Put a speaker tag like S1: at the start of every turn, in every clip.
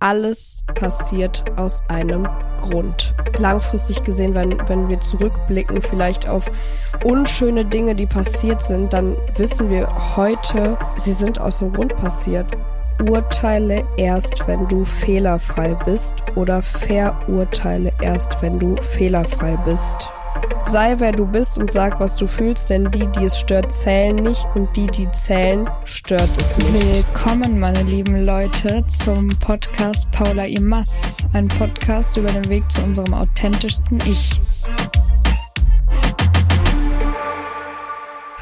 S1: alles passiert aus einem Grund. Langfristig gesehen, wenn, wenn wir zurückblicken, vielleicht auf unschöne Dinge, die passiert sind, dann wissen wir heute, sie sind aus dem Grund passiert. Urteile erst, wenn du fehlerfrei bist oder verurteile erst, wenn du fehlerfrei bist. Sei wer du bist und sag, was du fühlst, denn die, die es stört, zählen nicht und die, die zählen, stört es nicht.
S2: Willkommen, meine lieben Leute, zum Podcast Paula Imas. Ein Podcast über den Weg zu unserem authentischsten Ich.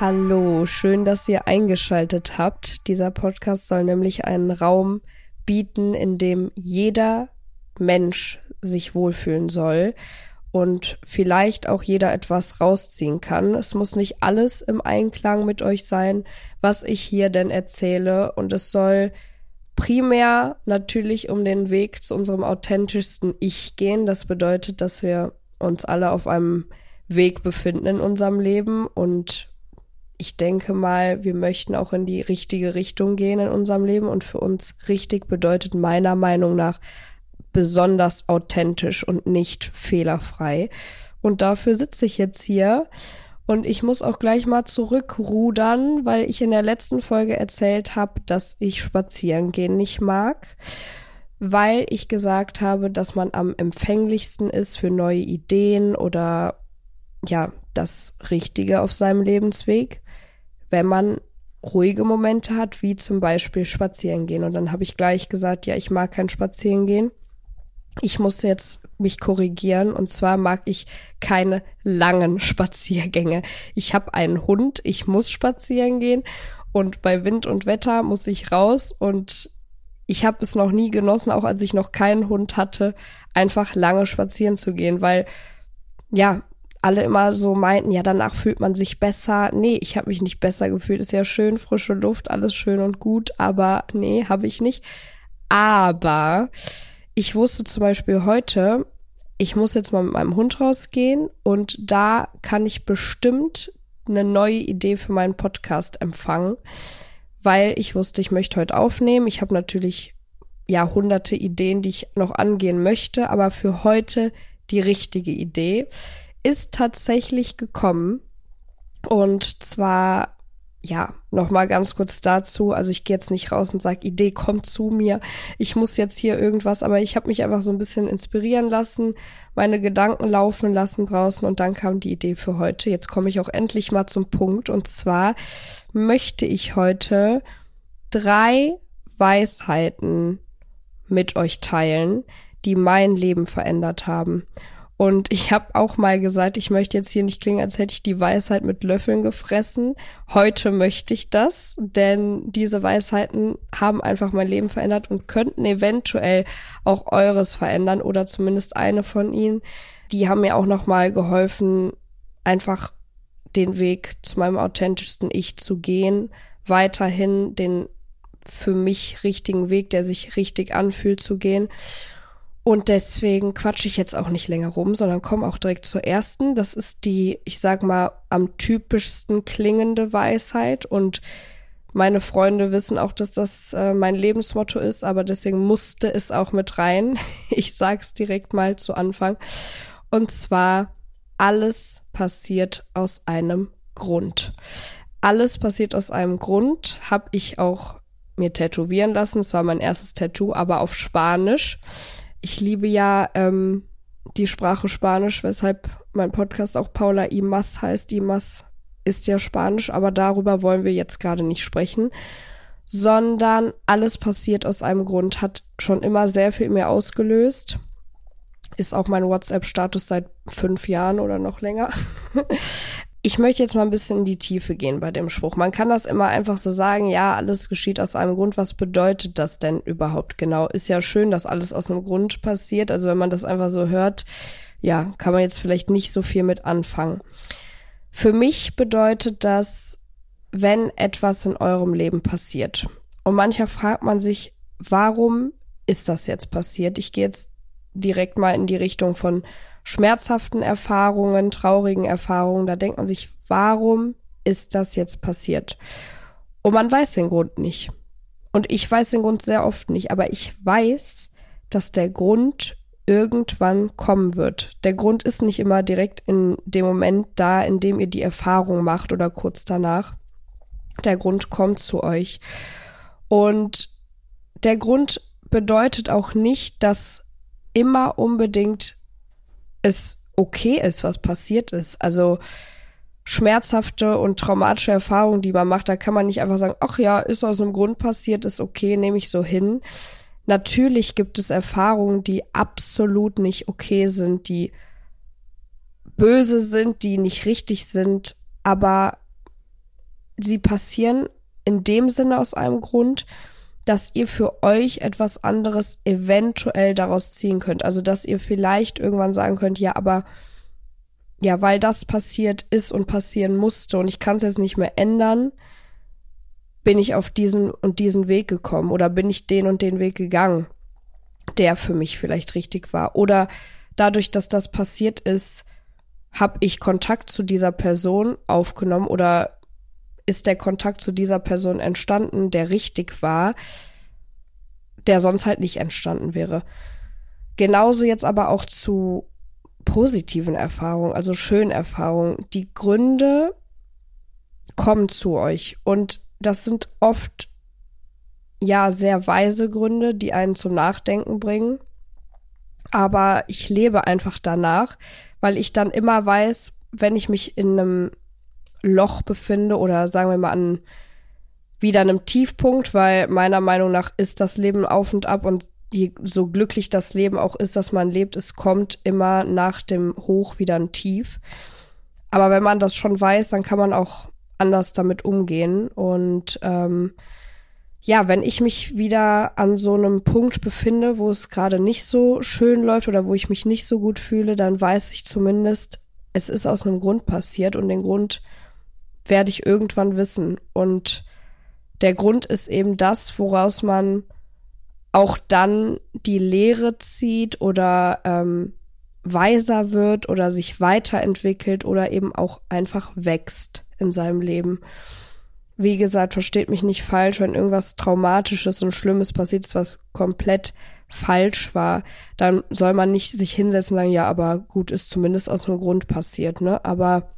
S1: Hallo, schön, dass ihr eingeschaltet habt. Dieser Podcast soll nämlich einen Raum bieten, in dem jeder Mensch sich wohlfühlen soll und vielleicht auch jeder etwas rausziehen kann. Es muss nicht alles im Einklang mit euch sein, was ich hier denn erzähle und es soll primär natürlich um den Weg zu unserem authentischsten Ich gehen. Das bedeutet, dass wir uns alle auf einem Weg befinden in unserem Leben und ich denke mal, wir möchten auch in die richtige Richtung gehen in unserem Leben und für uns richtig bedeutet meiner Meinung nach besonders authentisch und nicht fehlerfrei. Und dafür sitze ich jetzt hier. Und ich muss auch gleich mal zurückrudern, weil ich in der letzten Folge erzählt habe, dass ich spazieren gehen nicht mag, weil ich gesagt habe, dass man am empfänglichsten ist für neue Ideen oder ja, das Richtige auf seinem Lebensweg, wenn man ruhige Momente hat, wie zum Beispiel spazieren gehen. Und dann habe ich gleich gesagt, ja, ich mag kein Spazieren gehen ich musste jetzt mich korrigieren und zwar mag ich keine langen Spaziergänge. Ich habe einen Hund, ich muss spazieren gehen und bei Wind und Wetter muss ich raus und ich habe es noch nie genossen, auch als ich noch keinen Hund hatte, einfach lange spazieren zu gehen, weil ja, alle immer so meinten, ja, danach fühlt man sich besser. Nee, ich habe mich nicht besser gefühlt. Ist ja schön, frische Luft, alles schön und gut, aber nee, habe ich nicht. Aber ich wusste zum Beispiel heute, ich muss jetzt mal mit meinem Hund rausgehen und da kann ich bestimmt eine neue Idee für meinen Podcast empfangen, weil ich wusste, ich möchte heute aufnehmen. Ich habe natürlich ja hunderte Ideen, die ich noch angehen möchte, aber für heute die richtige Idee ist tatsächlich gekommen. Und zwar ja, nochmal ganz kurz dazu. Also ich gehe jetzt nicht raus und sage, Idee kommt zu mir. Ich muss jetzt hier irgendwas, aber ich habe mich einfach so ein bisschen inspirieren lassen, meine Gedanken laufen lassen draußen und dann kam die Idee für heute. Jetzt komme ich auch endlich mal zum Punkt. Und zwar möchte ich heute drei Weisheiten mit euch teilen, die mein Leben verändert haben. Und ich habe auch mal gesagt, ich möchte jetzt hier nicht klingen, als hätte ich die Weisheit mit Löffeln gefressen. Heute möchte ich das, denn diese Weisheiten haben einfach mein Leben verändert und könnten eventuell auch eures verändern oder zumindest eine von ihnen. Die haben mir auch noch mal geholfen, einfach den Weg zu meinem authentischsten Ich zu gehen, weiterhin den für mich richtigen Weg, der sich richtig anfühlt, zu gehen. Und deswegen quatsche ich jetzt auch nicht länger rum, sondern komme auch direkt zur ersten. Das ist die, ich sag mal, am typischsten klingende Weisheit. Und meine Freunde wissen auch, dass das äh, mein Lebensmotto ist, aber deswegen musste es auch mit rein. Ich sag's direkt mal zu Anfang. Und zwar, alles passiert aus einem Grund. Alles passiert aus einem Grund, habe ich auch mir tätowieren lassen. Es war mein erstes Tattoo, aber auf Spanisch ich liebe ja ähm, die Sprache Spanisch, weshalb mein Podcast auch Paula Imas heißt. Imas ist ja Spanisch, aber darüber wollen wir jetzt gerade nicht sprechen, sondern alles passiert aus einem Grund, hat schon immer sehr viel in mir ausgelöst. Ist auch mein WhatsApp-Status seit fünf Jahren oder noch länger. Ich möchte jetzt mal ein bisschen in die Tiefe gehen bei dem Spruch. Man kann das immer einfach so sagen, ja, alles geschieht aus einem Grund. Was bedeutet das denn überhaupt genau? Ist ja schön, dass alles aus einem Grund passiert. Also wenn man das einfach so hört, ja, kann man jetzt vielleicht nicht so viel mit anfangen. Für mich bedeutet das, wenn etwas in eurem Leben passiert. Und mancher fragt man sich, warum ist das jetzt passiert? Ich gehe jetzt direkt mal in die Richtung von schmerzhaften Erfahrungen, traurigen Erfahrungen, da denkt man sich, warum ist das jetzt passiert? Und man weiß den Grund nicht. Und ich weiß den Grund sehr oft nicht, aber ich weiß, dass der Grund irgendwann kommen wird. Der Grund ist nicht immer direkt in dem Moment da, in dem ihr die Erfahrung macht oder kurz danach. Der Grund kommt zu euch. Und der Grund bedeutet auch nicht, dass immer unbedingt es okay ist, was passiert ist. Also schmerzhafte und traumatische Erfahrungen, die man macht, da kann man nicht einfach sagen, ach ja, ist aus einem Grund passiert, ist okay, nehme ich so hin. Natürlich gibt es Erfahrungen, die absolut nicht okay sind, die böse sind, die nicht richtig sind, aber sie passieren in dem Sinne aus einem Grund, dass ihr für euch etwas anderes eventuell daraus ziehen könnt. Also, dass ihr vielleicht irgendwann sagen könnt, ja, aber ja, weil das passiert ist und passieren musste und ich kann es jetzt nicht mehr ändern, bin ich auf diesen und diesen Weg gekommen oder bin ich den und den Weg gegangen, der für mich vielleicht richtig war. Oder dadurch, dass das passiert ist, habe ich Kontakt zu dieser Person aufgenommen oder ist der Kontakt zu dieser Person entstanden, der richtig war, der sonst halt nicht entstanden wäre. Genauso jetzt aber auch zu positiven Erfahrungen, also schönen Erfahrungen. Die Gründe kommen zu euch und das sind oft ja sehr weise Gründe, die einen zum Nachdenken bringen. Aber ich lebe einfach danach, weil ich dann immer weiß, wenn ich mich in einem Loch befinde oder sagen wir mal an wieder einem Tiefpunkt, weil meiner Meinung nach ist das Leben auf und ab und je, so glücklich das Leben auch ist, dass man lebt, es kommt immer nach dem Hoch wieder ein Tief. Aber wenn man das schon weiß, dann kann man auch anders damit umgehen. Und ähm, ja, wenn ich mich wieder an so einem Punkt befinde, wo es gerade nicht so schön läuft oder wo ich mich nicht so gut fühle, dann weiß ich zumindest, es ist aus einem Grund passiert und den Grund werde ich irgendwann wissen. Und der Grund ist eben das, woraus man auch dann die Lehre zieht oder ähm, weiser wird oder sich weiterentwickelt oder eben auch einfach wächst in seinem Leben. Wie gesagt, versteht mich nicht falsch, wenn irgendwas Traumatisches und Schlimmes passiert ist, was komplett falsch war, dann soll man nicht sich hinsetzen und sagen, ja, aber gut, ist zumindest aus einem Grund passiert, ne? Aber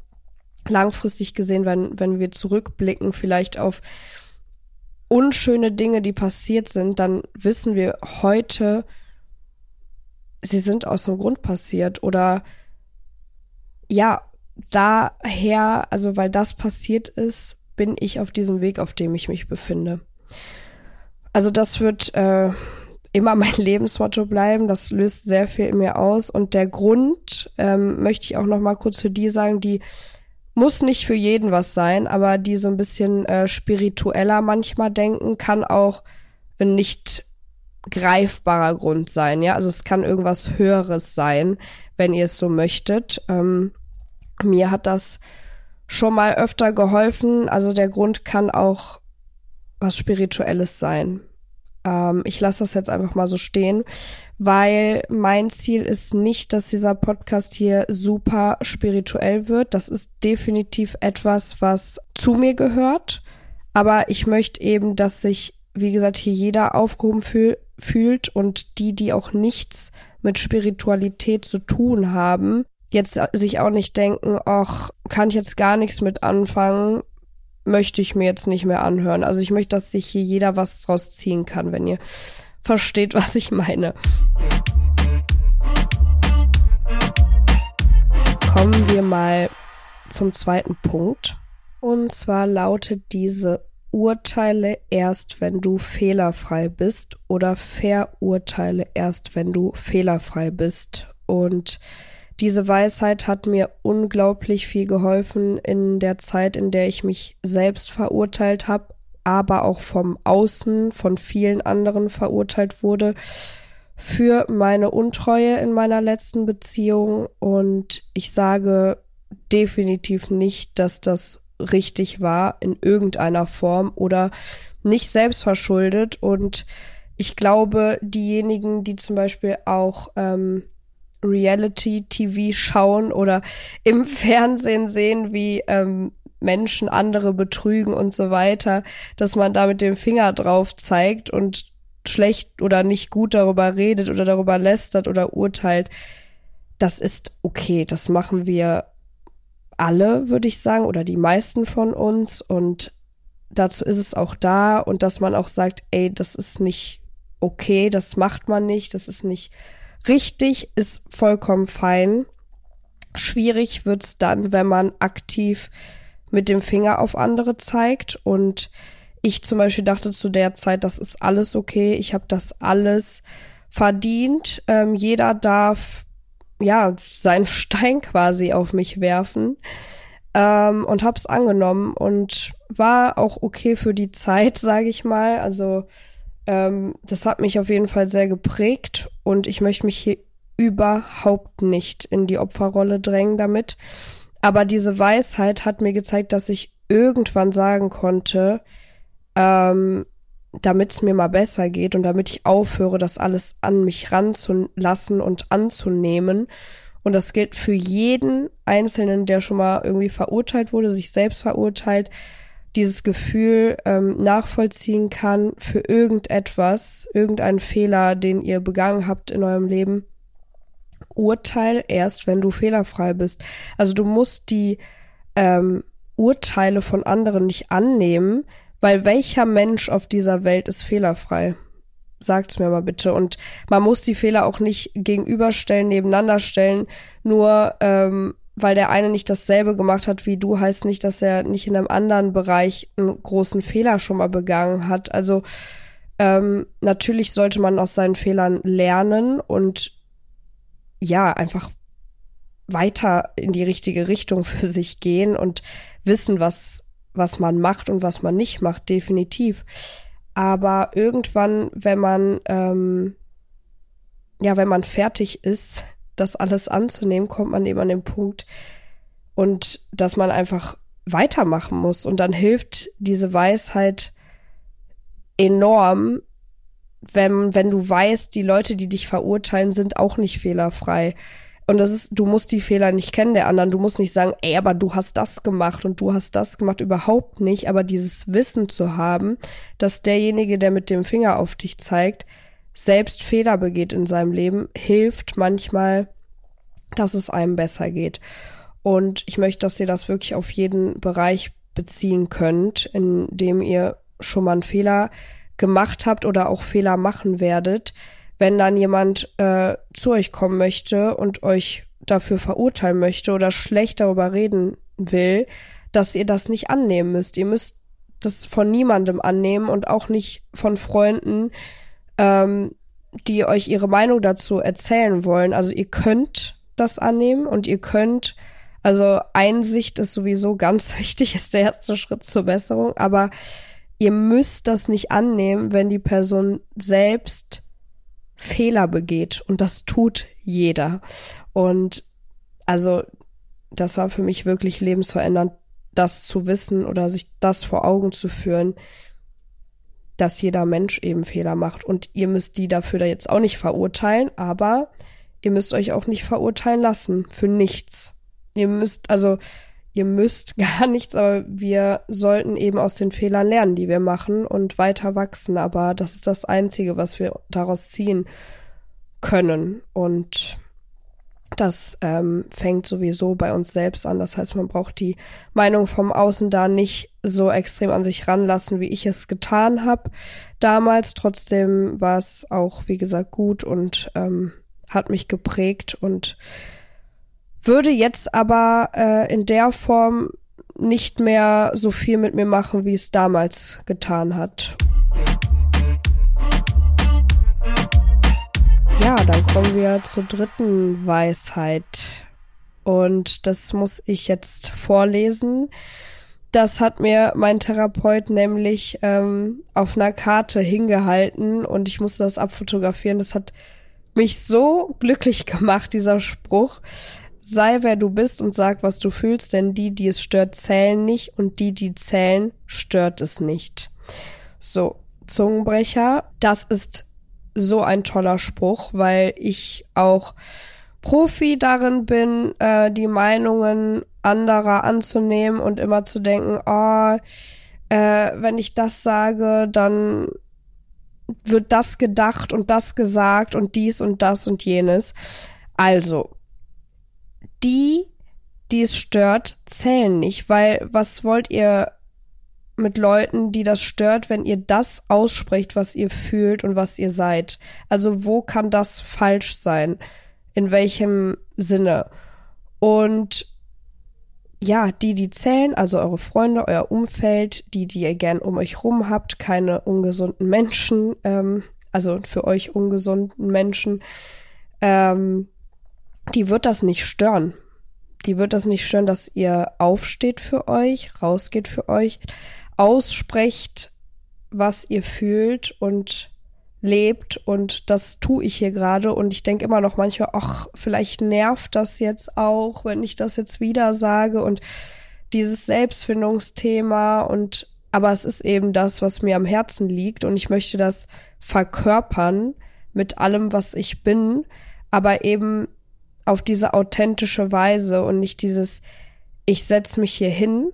S1: langfristig gesehen, wenn, wenn wir zurückblicken, vielleicht auf unschöne Dinge, die passiert sind, dann wissen wir heute, sie sind aus dem Grund passiert oder ja, daher, also weil das passiert ist, bin ich auf diesem Weg, auf dem ich mich befinde. Also das wird äh, immer mein Lebensmotto bleiben. Das löst sehr viel in mir aus. Und der Grund ähm, möchte ich auch noch mal kurz für die sagen, die muss nicht für jeden was sein, aber die so ein bisschen äh, spiritueller manchmal denken, kann auch ein nicht greifbarer Grund sein, ja. Also es kann irgendwas Höheres sein, wenn ihr es so möchtet. Ähm, mir hat das schon mal öfter geholfen. Also der Grund kann auch was Spirituelles sein. Ähm, ich lasse das jetzt einfach mal so stehen, weil mein Ziel ist nicht, dass dieser Podcast hier super spirituell wird. Das ist definitiv etwas, was zu mir gehört. Aber ich möchte eben, dass sich, wie gesagt, hier jeder aufgehoben fühl fühlt und die, die auch nichts mit Spiritualität zu tun haben, jetzt sich auch nicht denken, ach, kann ich jetzt gar nichts mit anfangen, möchte ich mir jetzt nicht mehr anhören. Also ich möchte, dass sich hier jeder was draus ziehen kann, wenn ihr versteht, was ich meine. Kommen wir mal zum zweiten Punkt. Und zwar lautet diese Urteile erst, wenn du fehlerfrei bist oder verurteile erst, wenn du fehlerfrei bist. Und diese Weisheit hat mir unglaublich viel geholfen in der Zeit, in der ich mich selbst verurteilt habe, aber auch vom Außen von vielen anderen verurteilt wurde für meine Untreue in meiner letzten Beziehung. Und ich sage definitiv nicht, dass das richtig war in irgendeiner Form oder nicht selbst verschuldet. Und ich glaube, diejenigen, die zum Beispiel auch ähm, Reality-TV schauen oder im Fernsehen sehen, wie ähm, Menschen andere betrügen und so weiter, dass man da mit dem Finger drauf zeigt und schlecht oder nicht gut darüber redet oder darüber lästert oder urteilt, das ist okay. Das machen wir alle, würde ich sagen, oder die meisten von uns. Und dazu ist es auch da und dass man auch sagt, ey, das ist nicht okay, das macht man nicht, das ist nicht richtig, ist vollkommen fein. Schwierig wird's dann, wenn man aktiv mit dem Finger auf andere zeigt und ich zum Beispiel dachte zu der Zeit, das ist alles okay, ich habe das alles verdient. Ähm, jeder darf ja seinen Stein quasi auf mich werfen ähm, und hab's angenommen und war auch okay für die Zeit, sage ich mal. Also ähm, das hat mich auf jeden Fall sehr geprägt und ich möchte mich hier überhaupt nicht in die Opferrolle drängen damit. Aber diese Weisheit hat mir gezeigt, dass ich irgendwann sagen konnte, ähm, damit es mir mal besser geht und damit ich aufhöre, das alles an mich ranzulassen und anzunehmen. Und das gilt für jeden Einzelnen, der schon mal irgendwie verurteilt wurde, sich selbst verurteilt, dieses Gefühl ähm, nachvollziehen kann für irgendetwas, irgendeinen Fehler, den ihr begangen habt in eurem Leben. Urteil erst, wenn du fehlerfrei bist. Also du musst die ähm, Urteile von anderen nicht annehmen, weil welcher Mensch auf dieser Welt ist fehlerfrei? Sagt's mir mal bitte. Und man muss die Fehler auch nicht gegenüberstellen, nebeneinander stellen, nur ähm, weil der eine nicht dasselbe gemacht hat wie du, heißt nicht, dass er nicht in einem anderen Bereich einen großen Fehler schon mal begangen hat. Also ähm, natürlich sollte man aus seinen Fehlern lernen und ja, einfach weiter in die richtige Richtung für sich gehen und wissen, was was man macht und was man nicht macht, definitiv. Aber irgendwann, wenn man, ähm, ja, wenn man fertig ist, das alles anzunehmen, kommt man eben an den Punkt und dass man einfach weitermachen muss. Und dann hilft diese Weisheit enorm, wenn, wenn du weißt, die Leute, die dich verurteilen, sind auch nicht fehlerfrei. Und das ist, du musst die Fehler nicht kennen der anderen. Du musst nicht sagen, ey, aber du hast das gemacht und du hast das gemacht. Überhaupt nicht. Aber dieses Wissen zu haben, dass derjenige, der mit dem Finger auf dich zeigt, selbst Fehler begeht in seinem Leben, hilft manchmal, dass es einem besser geht. Und ich möchte, dass ihr das wirklich auf jeden Bereich beziehen könnt, in dem ihr schon mal einen Fehler gemacht habt oder auch Fehler machen werdet wenn dann jemand äh, zu euch kommen möchte und euch dafür verurteilen möchte oder schlecht darüber reden will, dass ihr das nicht annehmen müsst. Ihr müsst das von niemandem annehmen und auch nicht von Freunden, ähm, die euch ihre Meinung dazu erzählen wollen. Also ihr könnt das annehmen und ihr könnt, also Einsicht ist sowieso ganz wichtig, ist der erste Schritt zur Besserung, aber ihr müsst das nicht annehmen, wenn die Person selbst Fehler begeht und das tut jeder. Und also das war für mich wirklich lebensverändernd, das zu wissen oder sich das vor Augen zu führen, dass jeder Mensch eben Fehler macht. Und ihr müsst die dafür da jetzt auch nicht verurteilen, aber ihr müsst euch auch nicht verurteilen lassen für nichts. Ihr müsst, also ihr müsst gar nichts, aber wir sollten eben aus den Fehlern lernen, die wir machen und weiter wachsen. Aber das ist das Einzige, was wir daraus ziehen können. Und das ähm, fängt sowieso bei uns selbst an. Das heißt, man braucht die Meinung vom Außen da nicht so extrem an sich ranlassen, wie ich es getan habe damals. Trotzdem war es auch, wie gesagt, gut und ähm, hat mich geprägt und würde jetzt aber äh, in der Form nicht mehr so viel mit mir machen, wie es damals getan hat. Ja, dann kommen wir zur dritten Weisheit. Und das muss ich jetzt vorlesen. Das hat mir mein Therapeut nämlich ähm, auf einer Karte hingehalten und ich musste das abfotografieren. Das hat mich so glücklich gemacht, dieser Spruch. Sei wer du bist und sag, was du fühlst, denn die, die es stört, zählen nicht und die, die zählen, stört es nicht. So, Zungenbrecher, das ist so ein toller Spruch, weil ich auch Profi darin bin, äh, die Meinungen anderer anzunehmen und immer zu denken, oh, äh, wenn ich das sage, dann wird das gedacht und das gesagt und dies und das und jenes. Also, die, die es stört, zählen nicht, weil was wollt ihr mit Leuten, die das stört, wenn ihr das aussprecht, was ihr fühlt und was ihr seid? Also, wo kann das falsch sein? In welchem Sinne? Und ja, die, die zählen, also eure Freunde, euer Umfeld, die, die ihr gern um euch rum habt, keine ungesunden Menschen, ähm, also für euch ungesunden Menschen, ähm, die wird das nicht stören. Die wird das nicht stören, dass ihr aufsteht für euch, rausgeht für euch, aussprecht, was ihr fühlt und lebt. Und das tue ich hier gerade. Und ich denke immer noch manchmal, ach, vielleicht nervt das jetzt auch, wenn ich das jetzt wieder sage. Und dieses Selbstfindungsthema und aber es ist eben das, was mir am Herzen liegt. Und ich möchte das verkörpern mit allem, was ich bin, aber eben auf diese authentische Weise und nicht dieses ich setz mich hier hin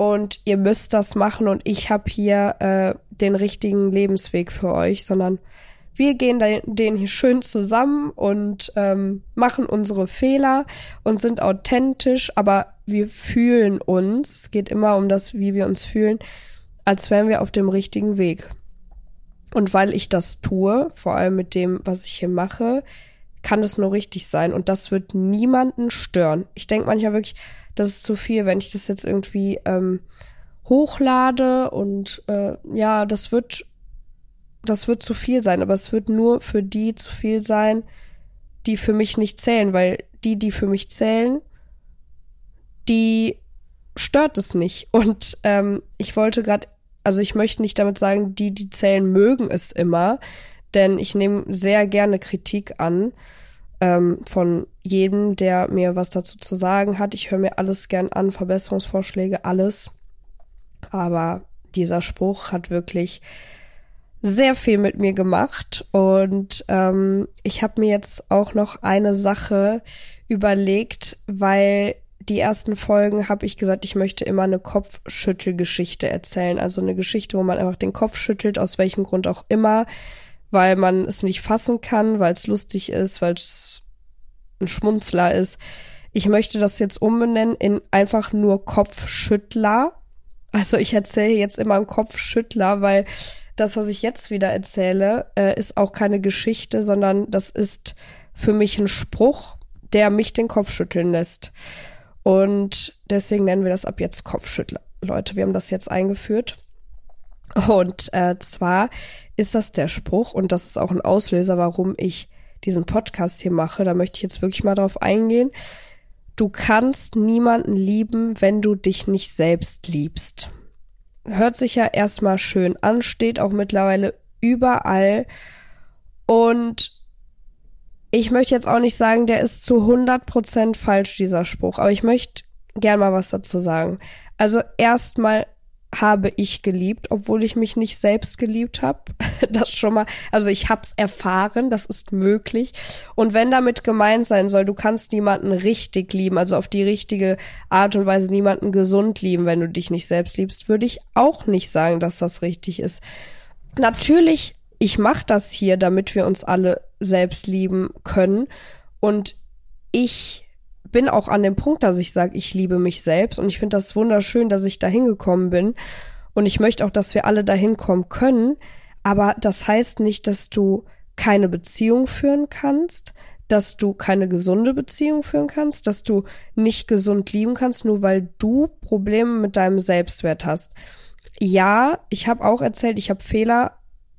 S1: und ihr müsst das machen und ich habe hier äh, den richtigen Lebensweg für euch, sondern wir gehen den hier schön zusammen und ähm, machen unsere Fehler und sind authentisch, aber wir fühlen uns, es geht immer um das, wie wir uns fühlen, als wären wir auf dem richtigen Weg. Und weil ich das tue, vor allem mit dem, was ich hier mache, kann es nur richtig sein und das wird niemanden stören. Ich denke manchmal wirklich, das ist zu viel, wenn ich das jetzt irgendwie ähm, hochlade und äh, ja, das wird, das wird zu viel sein, aber es wird nur für die zu viel sein, die für mich nicht zählen, weil die, die für mich zählen, die stört es nicht. Und ähm, ich wollte gerade, also ich möchte nicht damit sagen, die, die zählen, mögen es immer, denn ich nehme sehr gerne Kritik an ähm, von jedem, der mir was dazu zu sagen hat. Ich höre mir alles gern an, Verbesserungsvorschläge, alles. Aber dieser Spruch hat wirklich sehr viel mit mir gemacht und ähm, ich habe mir jetzt auch noch eine Sache überlegt, weil die ersten Folgen habe ich gesagt, ich möchte immer eine Kopfschüttelgeschichte erzählen, also eine Geschichte, wo man einfach den Kopf schüttelt, aus welchem Grund auch immer, weil man es nicht fassen kann, weil es lustig ist, weil es ein Schmunzler ist. Ich möchte das jetzt umbenennen in einfach nur Kopfschüttler. Also ich erzähle jetzt immer einen Kopfschüttler, weil das, was ich jetzt wieder erzähle, äh, ist auch keine Geschichte, sondern das ist für mich ein Spruch, der mich den Kopf schütteln lässt. Und deswegen nennen wir das ab jetzt Kopfschüttler. Leute, wir haben das jetzt eingeführt. Und äh, zwar ist das der Spruch, und das ist auch ein Auslöser, warum ich diesen Podcast hier mache, da möchte ich jetzt wirklich mal drauf eingehen. Du kannst niemanden lieben, wenn du dich nicht selbst liebst. Hört sich ja erstmal schön an, steht auch mittlerweile überall. Und ich möchte jetzt auch nicht sagen, der ist zu 100% falsch, dieser Spruch, aber ich möchte gern mal was dazu sagen. Also erstmal habe ich geliebt, obwohl ich mich nicht selbst geliebt habe. Das schon mal, also ich hab's erfahren, das ist möglich. Und wenn damit gemeint sein soll, du kannst niemanden richtig lieben, also auf die richtige Art und Weise niemanden gesund lieben, wenn du dich nicht selbst liebst, würde ich auch nicht sagen, dass das richtig ist. Natürlich, ich mache das hier, damit wir uns alle selbst lieben können. Und ich bin auch an dem Punkt, dass ich sage, ich liebe mich selbst und ich finde das wunderschön, dass ich da hingekommen bin. Und ich möchte auch, dass wir alle dahin kommen können, aber das heißt nicht, dass du keine Beziehung führen kannst, dass du keine gesunde Beziehung führen kannst, dass du nicht gesund lieben kannst, nur weil du Probleme mit deinem Selbstwert hast. Ja, ich habe auch erzählt, ich habe Fehler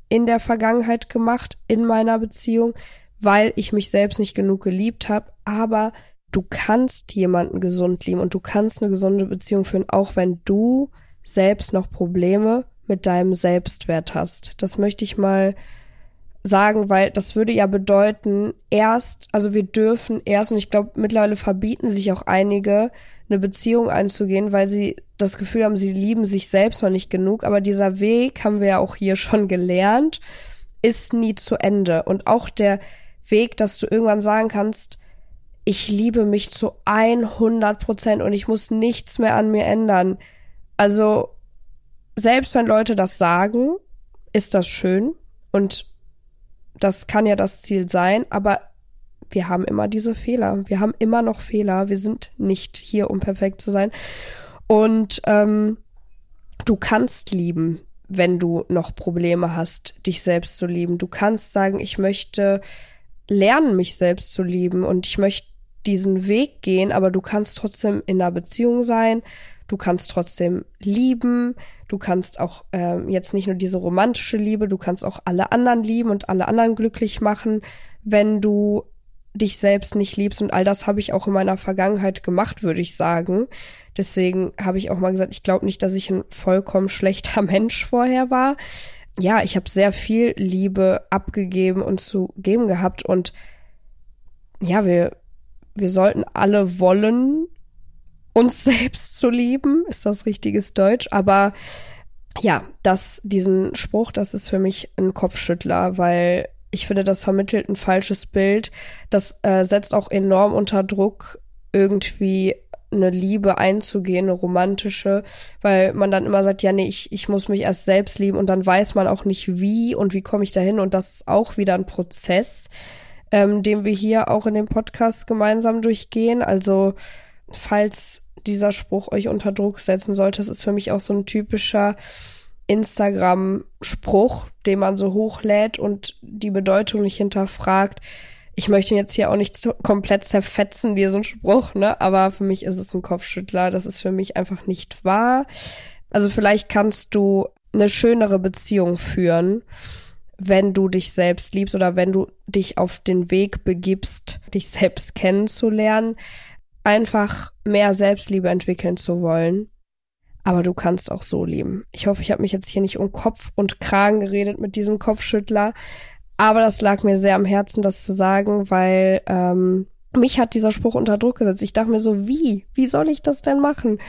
S1: in der Vergangenheit gemacht in meiner Beziehung, weil ich mich selbst nicht genug geliebt habe, aber du kannst jemanden gesund lieben und du kannst eine gesunde Beziehung führen, auch wenn du selbst noch Probleme mit deinem Selbstwert hast. Das möchte ich mal sagen, weil das würde ja bedeuten, erst, also wir dürfen erst, und ich glaube, mittlerweile verbieten sich auch einige, eine Beziehung einzugehen, weil sie das Gefühl haben, sie lieben sich selbst noch nicht genug. Aber dieser Weg, haben wir ja auch hier schon gelernt, ist nie zu Ende. Und auch der Weg, dass du irgendwann sagen kannst, ich liebe mich zu 100 Prozent und ich muss nichts mehr an mir ändern. Also, selbst wenn Leute das sagen, ist das schön, Und das kann ja das Ziel sein, aber wir haben immer diese Fehler. Wir haben immer noch Fehler. Wir sind nicht hier, um perfekt zu sein. Und ähm, du kannst lieben, wenn du noch Probleme hast, dich selbst zu lieben. Du kannst sagen, ich möchte lernen, mich selbst zu lieben und ich möchte diesen Weg gehen, aber du kannst trotzdem in einer Beziehung sein, du kannst trotzdem lieben, du kannst auch äh, jetzt nicht nur diese romantische Liebe, du kannst auch alle anderen lieben und alle anderen glücklich machen, wenn du dich selbst nicht liebst und all das habe ich auch in meiner Vergangenheit gemacht, würde ich sagen. Deswegen habe ich auch mal gesagt, ich glaube nicht, dass ich ein vollkommen schlechter Mensch vorher war. Ja, ich habe sehr viel Liebe abgegeben und zu geben gehabt und ja, wir wir sollten alle wollen, uns selbst zu lieben, ist das richtiges Deutsch, aber ja, das, diesen Spruch, das ist für mich ein Kopfschüttler, weil ich finde, das vermittelt ein falsches Bild. Das äh, setzt auch enorm unter Druck, irgendwie eine Liebe einzugehen, eine romantische, weil man dann immer sagt, ja, nee, ich, ich muss mich erst selbst lieben und dann weiß man auch nicht wie und wie komme ich dahin. Und das ist auch wieder ein Prozess ähm, den wir hier auch in dem Podcast gemeinsam durchgehen. Also falls dieser Spruch euch unter Druck setzen sollte, das ist für mich auch so ein typischer Instagram-Spruch, den man so hochlädt und die Bedeutung nicht hinterfragt. Ich möchte jetzt hier auch nicht komplett zerfetzen, diesen Spruch, ne? Aber für mich ist es ein Kopfschüttler. Das ist für mich einfach nicht wahr. Also vielleicht kannst du eine schönere Beziehung führen wenn du dich selbst liebst oder wenn du dich auf den Weg begibst, dich selbst kennenzulernen, einfach mehr Selbstliebe entwickeln zu wollen. Aber du kannst auch so lieben. Ich hoffe, ich habe mich jetzt hier nicht um Kopf und Kragen geredet mit diesem Kopfschüttler. Aber das lag mir sehr am Herzen, das zu sagen, weil ähm, mich hat dieser Spruch unter Druck gesetzt. Ich dachte mir so, wie? Wie soll ich das denn machen?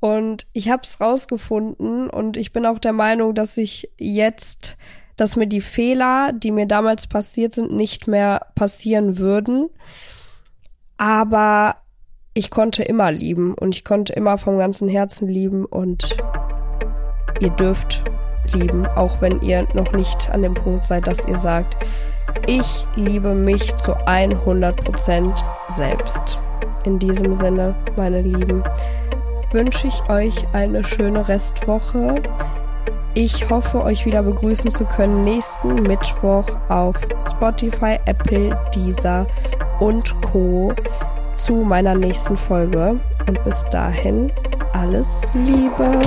S1: Und ich habe es rausgefunden und ich bin auch der Meinung, dass ich jetzt dass mir die Fehler, die mir damals passiert sind, nicht mehr passieren würden. Aber ich konnte immer lieben und ich konnte immer vom ganzen Herzen lieben und ihr dürft lieben, auch wenn ihr noch nicht an dem Punkt seid, dass ihr sagt, ich liebe mich zu 100% selbst. In diesem Sinne, meine Lieben, wünsche ich euch eine schöne Restwoche. Ich hoffe, euch wieder begrüßen zu können nächsten Mittwoch auf Spotify, Apple, Deezer und Co. zu meiner nächsten Folge. Und bis dahin alles Liebe.